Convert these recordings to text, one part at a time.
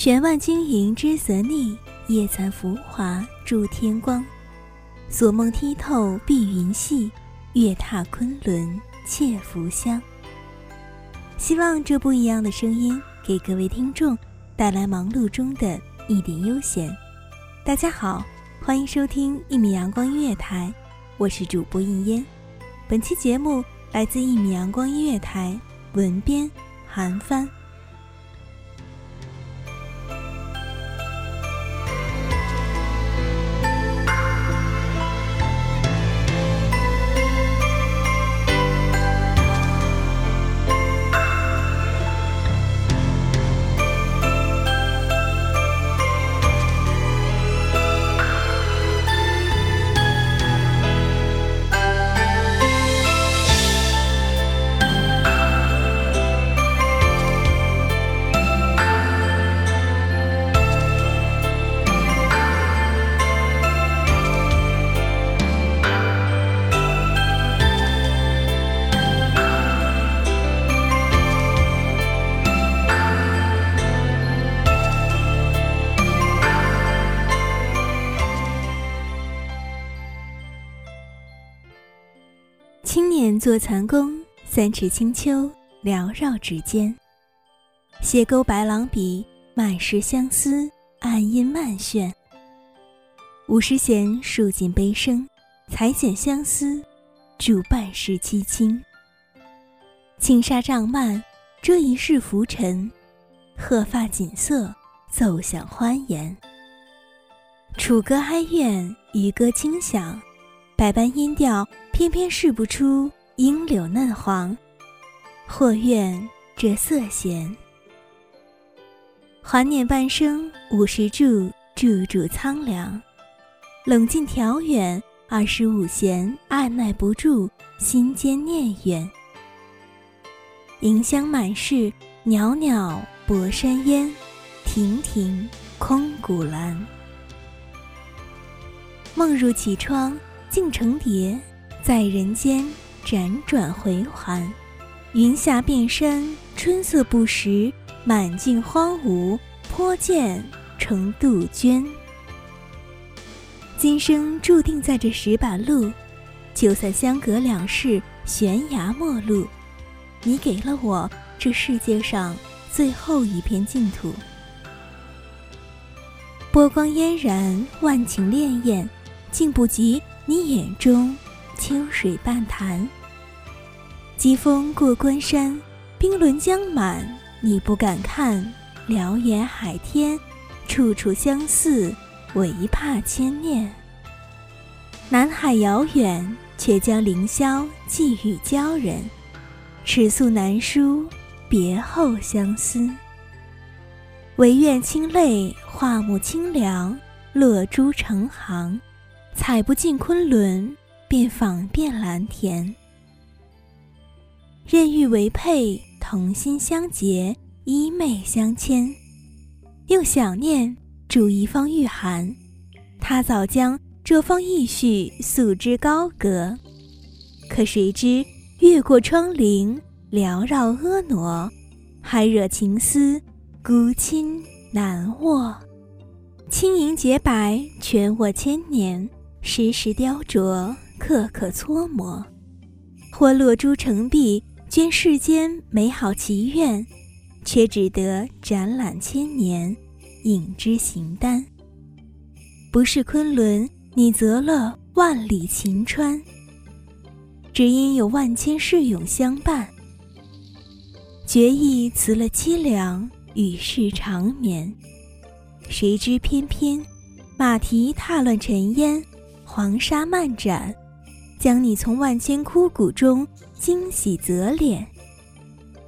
悬万金银之则逆，夜残浮华铸天光。所梦剔透碧云细，月踏昆仑窃浮香。希望这不一样的声音给各位听众带来忙碌中的一点悠闲。大家好，欢迎收听一米阳光音乐台，我是主播应烟。本期节目来自一米阳光音乐台，文编韩帆。青年坐残宫，三尺清秋缭绕指尖。斜钩白狼笔，满是相思，暗音漫炫。五十弦数尽悲声，裁剪相思，铸半世凄清。轻纱帐幔，遮一世浮尘；鹤发锦瑟，奏响欢颜。楚歌哀怨，渔歌轻响，百般音调。偏偏试不出樱柳嫩黄，或怨这色闲。怀念半生五十柱，柱柱苍凉。冷静调远二十五弦，按耐不住心间念远。银香满室，袅袅薄山烟，亭亭空谷兰。梦入绮窗，镜成蝶。在人间辗转回环，云霞变山，春色不识，满径荒芜，颇见成杜鹃。今生注定在这石板路，就算相隔两世悬崖陌路，你给了我这世界上最后一片净土。波光嫣然，万顷潋滟，竟不及你眼中。秋水半潭，疾风过关山，冰轮将满，你不敢看。辽远海天，处处相似，唯怕牵念。南海遥远，却将凌霄寄予鲛人。尺素难书，别后相思。唯愿清泪，化目清凉，落珠成行，采不尽昆仑。便访遍蓝田，任欲为配，同心相结，衣袂相牵，又想念煮一方御寒。他早将这方意绪诉之高阁，可谁知越过窗棂，缭绕婀娜，还惹情思孤亲难卧。轻盈洁白，全卧千年，时时雕琢，刻刻搓磨。或落珠成璧，捐世间美好祈愿，却只得展览千年，影之形单。不是昆仑，你择了万里晴川，只因有万千世永相伴。决意辞了凄凉，与世长眠。谁知偏偏马蹄踏乱尘烟，黄沙漫展。将你从万千枯骨中惊喜择敛，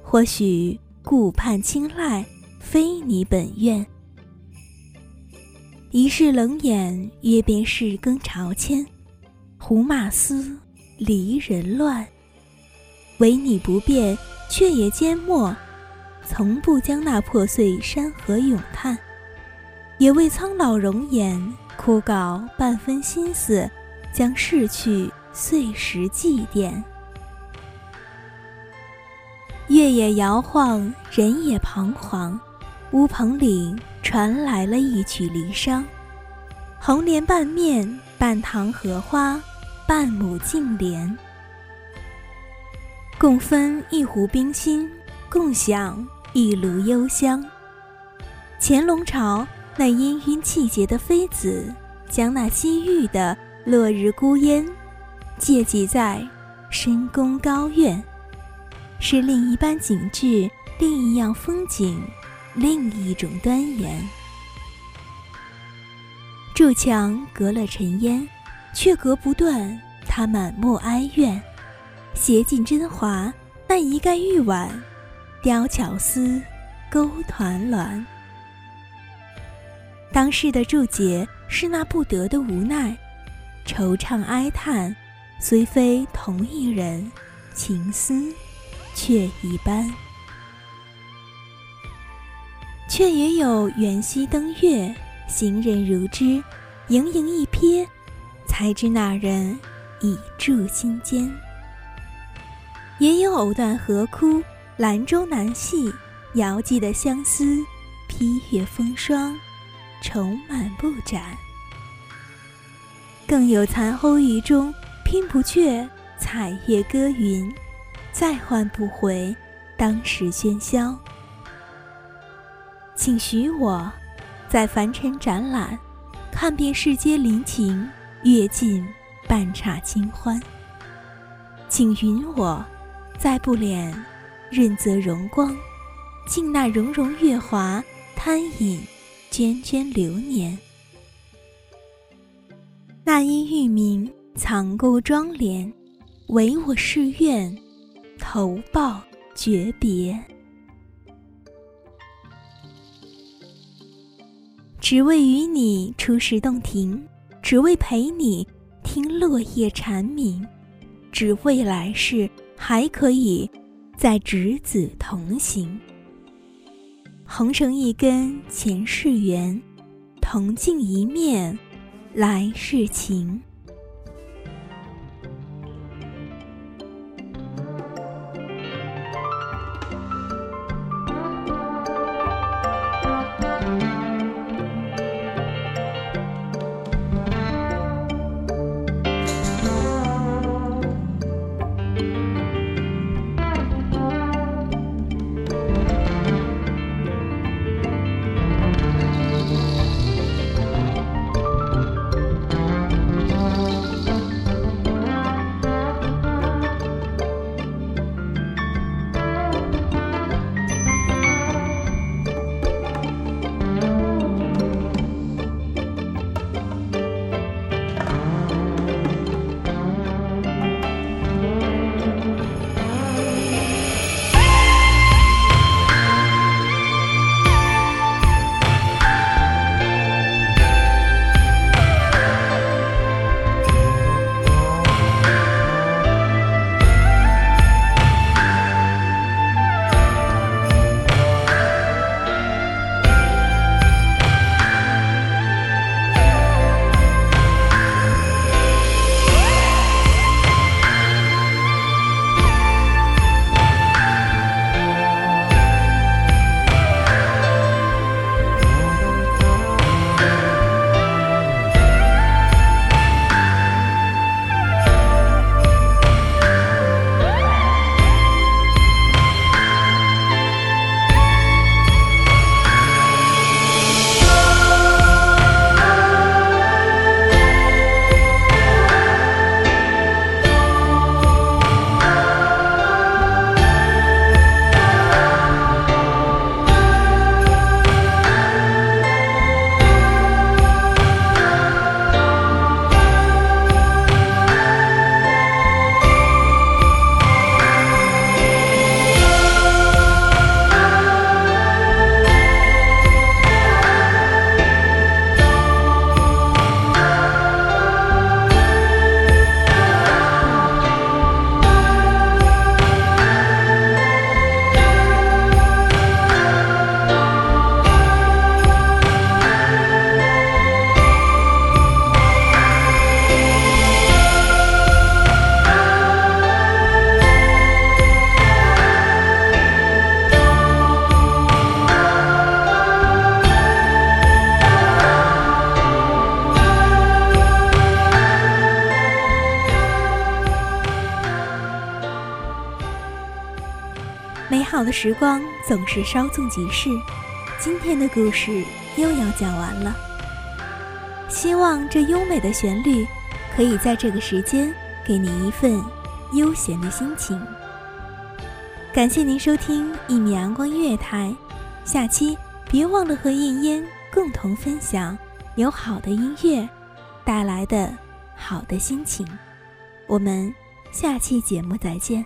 或许顾盼青睐，非你本愿。一世冷眼，约便是更朝迁。胡马嘶，离人乱。唯你不变，却也缄默，从不将那破碎山河咏叹，也为苍老容颜枯槁半分心思，将逝去。碎石祭奠，月也摇晃，人也彷徨。乌篷里传来了一曲离殇，红莲半面，半塘荷花，半亩净莲。共分一壶冰心，共享一炉幽香。乾隆朝那氤氲气节的妃子，将那西域的落日孤烟。借寄在深宫高院，是另一般景致，另一样风景，另一种端严。筑墙隔了尘烟，却隔不断他满目哀怨。写尽真华，那一盖玉碗，雕巧思，勾团栾。当时的注解是那不得的无奈，惆怅哀叹。虽非同一人，情思却一般。却也有缘溪登月，行人如织，盈盈一瞥，才知那人已住心间。也有藕断河枯，兰舟难系，遥寄的相思，披月风霜，愁满布展。更有残后雨中。听不却彩叶歌云，再换不回当时喧嚣。请许我，在凡尘展览，看遍世间离情，阅尽半刹清欢。请允我，在不敛润泽荣光，敬那融融月华，贪饮涓涓流年。那因玉名。藏垢庄帘，唯我是愿，投报诀别。只为与你初识洞庭，只为陪你听落叶蝉鸣，只为来世还可以再执子同行。红绳一根前世缘，铜镜一面来世情。好的时光总是稍纵即逝，今天的故事又要讲完了。希望这优美的旋律可以在这个时间给你一份悠闲的心情。感谢您收听一米阳光音乐台，下期别忘了和燕燕共同分享有好的音乐带来的好的心情。我们下期节目再见。